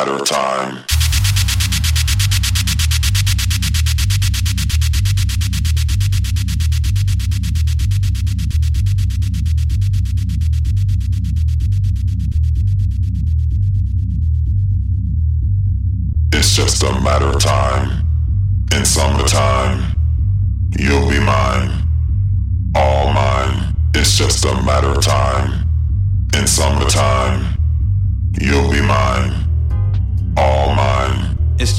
Matter of time.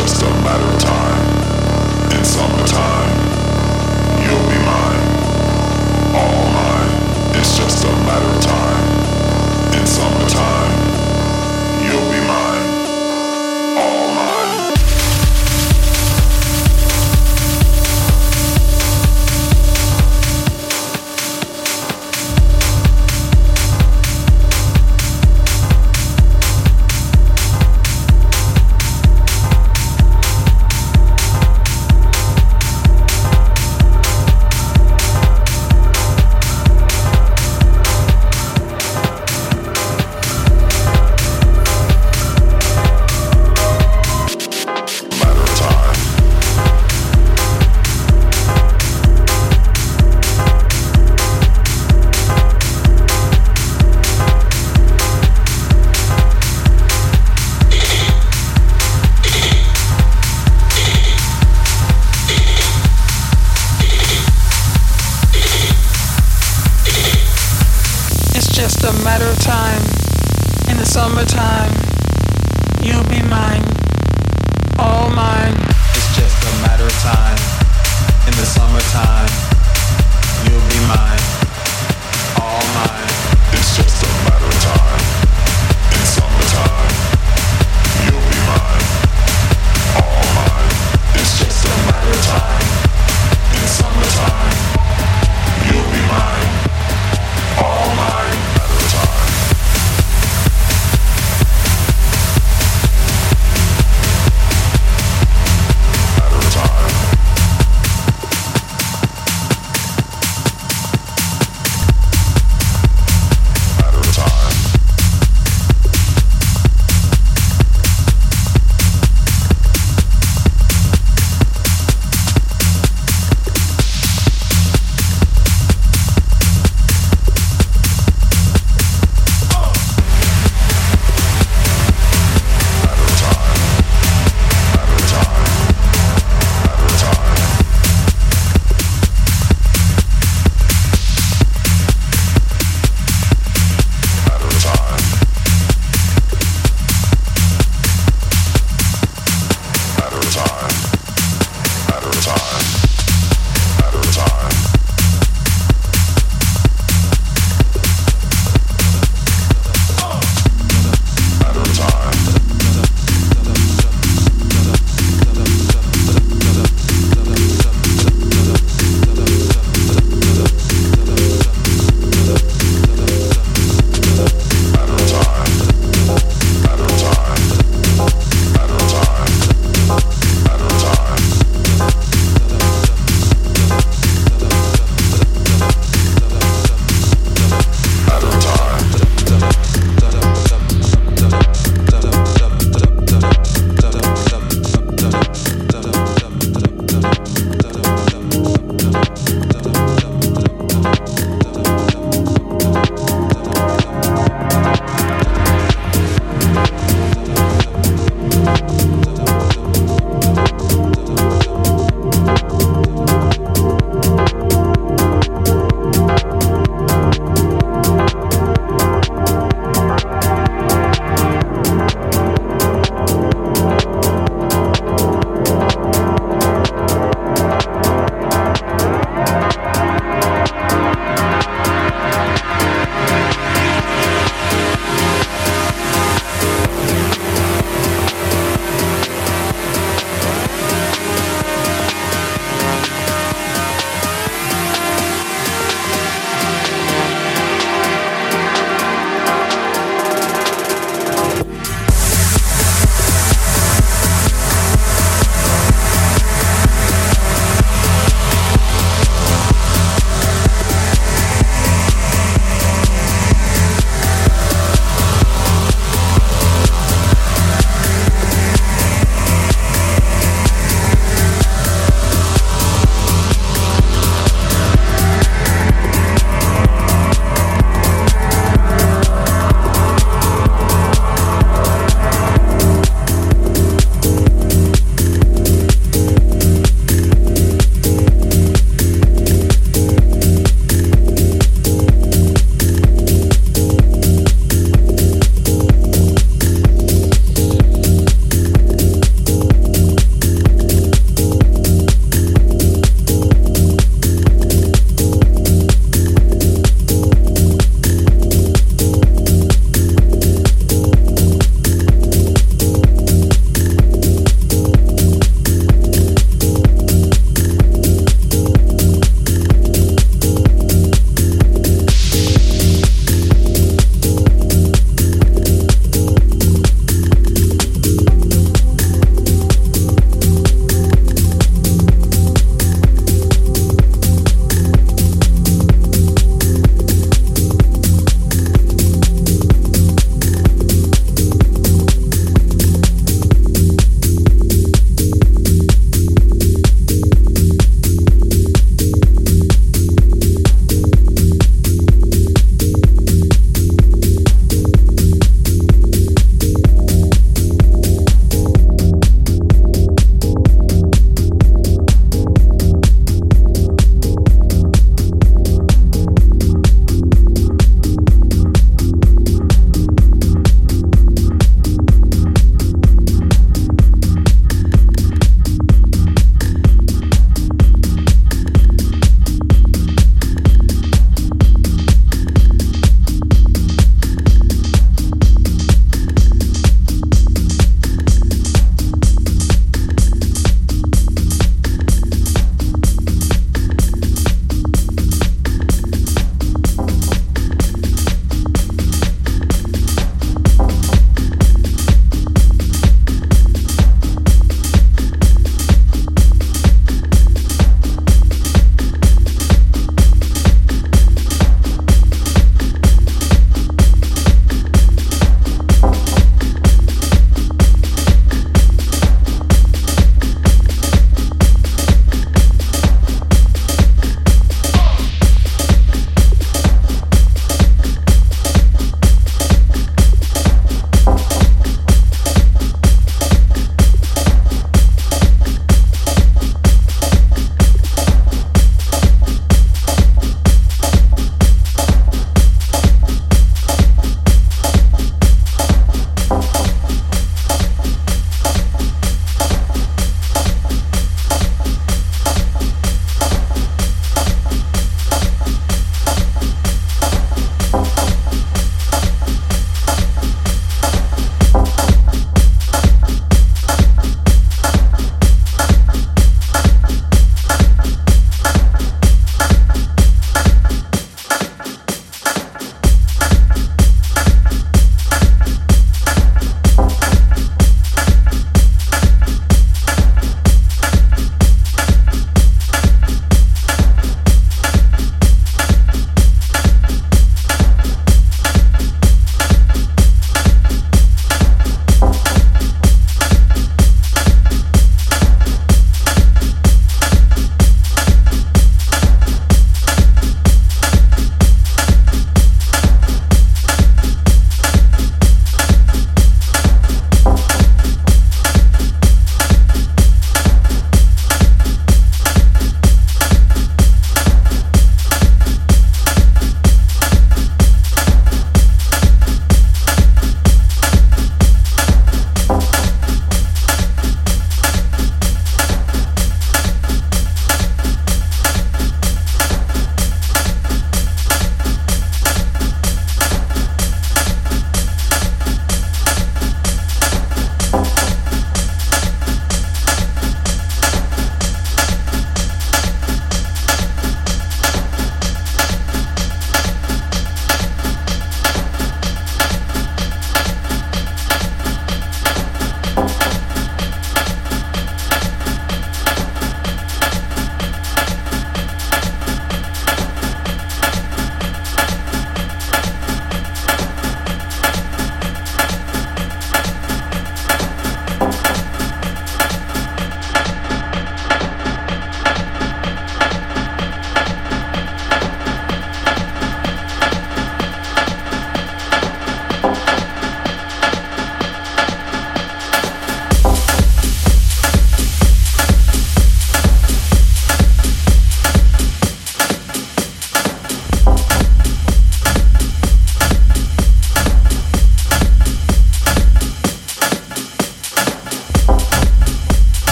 It's just a matter of time. In summertime, you'll be mine. All mine. It's just a matter of time. In you'll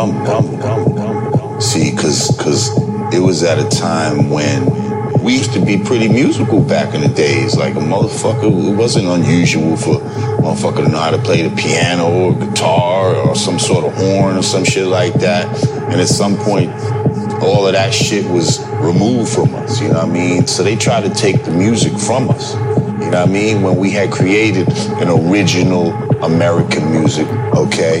something from them. See, because because it was at a time when we used to be pretty musical back in the days. Like a motherfucker, it wasn't unusual for a motherfucker to know how to play the piano or guitar or some sort of horn or some shit like that. And at some point, all of that shit was removed from us, you know what I mean? So they tried to take the music from us, you know what I mean? When we had created an original American music, okay?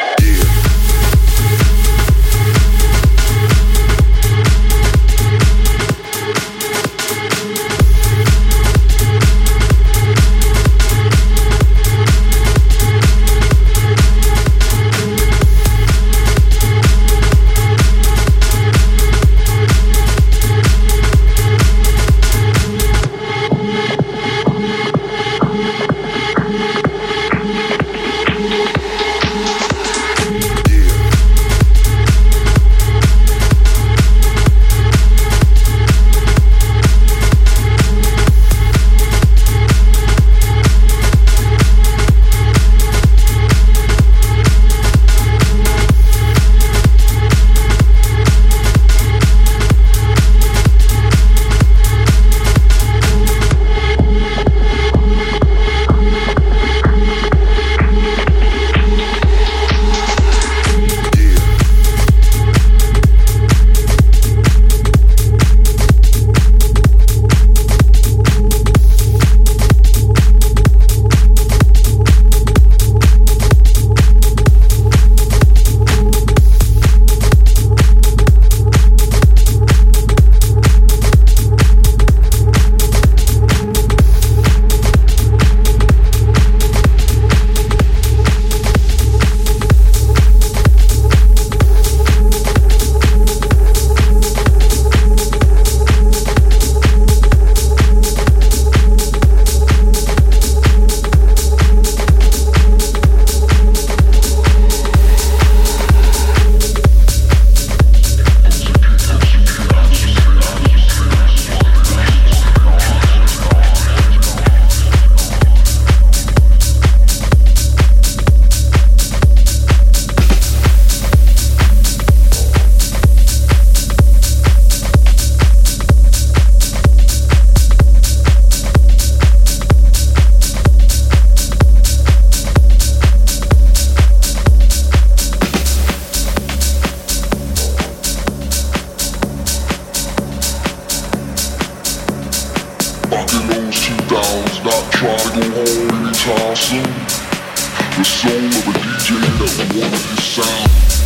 Choice that makes us stand.